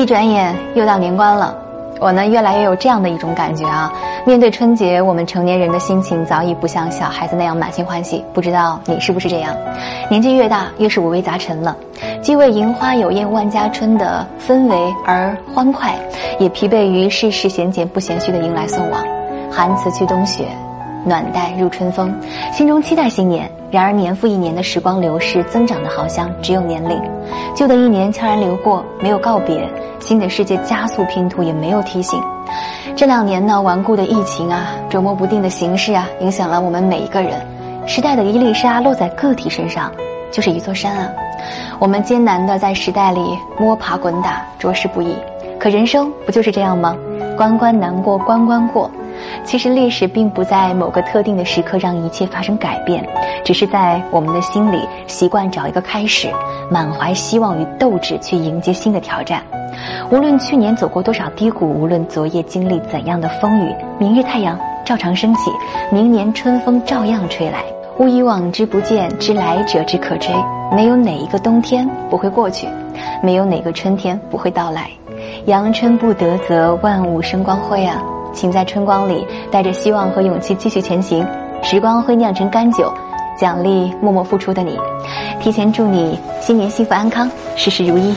一转眼又到年关了，我呢越来越有这样的一种感觉啊。面对春节，我们成年人的心情早已不像小孩子那样满心欢喜。不知道你是不是这样？年纪越大，越是五味杂陈了。既为银花有艳万家春的氛围而欢快，也疲惫于世事闲简不闲虚的迎来送往。寒辞去冬雪，暖待入春风，心中期待新年。然而年复一年的时光流逝，增长的好像只有年龄。旧的一年悄然流过，没有告别；新的世界加速拼图，也没有提醒。这两年呢，顽固的疫情啊，琢磨不定的形势啊，影响了我们每一个人。时代的一粒沙落在个体身上，就是一座山啊。我们艰难的在时代里摸爬滚打，着实不易。可人生不就是这样吗？关关难过关关过。其实历史并不在某个特定的时刻让一切发生改变，只是在我们的心里习惯找一个开始，满怀希望与斗志去迎接新的挑战。无论去年走过多少低谷，无论昨夜经历怎样的风雨，明日太阳照常升起，明年春风照样吹来。物以往之不见，知来者之可追。没有哪一个冬天不会过去，没有哪个春天不会到来。阳春不得，则万物生光辉啊！请在春光里带着希望和勇气继续前行，时光会酿成甘酒，奖励默默付出的你。提前祝你新年幸福安康，事事如意。